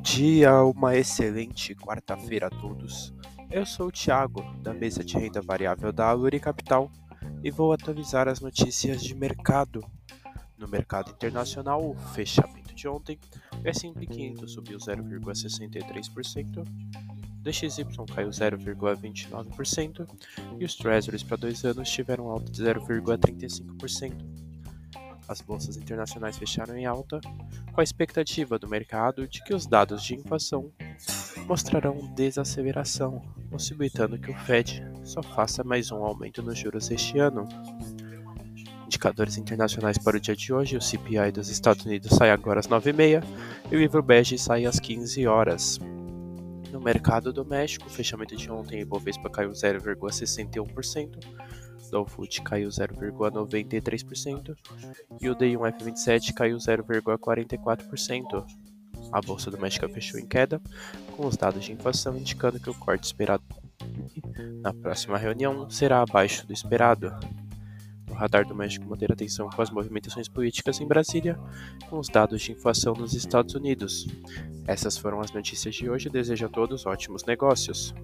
dia, uma excelente quarta-feira a todos. Eu sou o Thiago, da mesa de renda variável da Aluri Capital, e vou atualizar as notícias de mercado. No mercado internacional, o fechamento de ontem, o S&P 500 subiu 0,63%, o DXY caiu 0,29% e os Treasuries para dois anos tiveram alta de 0,35%. As bolsas internacionais fecharam em alta, com a expectativa do mercado de que os dados de inflação mostrarão desaceleração, possibilitando que o Fed só faça mais um aumento nos juros este ano. Indicadores internacionais para o dia de hoje: o CPI dos Estados Unidos sai agora às 9h30 e o livro bege sai às 15 horas. No mercado doméstico, o fechamento de ontem, Ibovespa caiu 0,61%, Dow Food caiu 0,93% e o D1F27 caiu 0,44%. A bolsa doméstica fechou em queda, com os dados de inflação indicando que o corte esperado na próxima reunião será abaixo do esperado. O radar doméstico manter atenção com as movimentações políticas em Brasília, com os dados de inflação nos Estados Unidos. Essas foram as notícias de hoje. Desejo a todos ótimos negócios.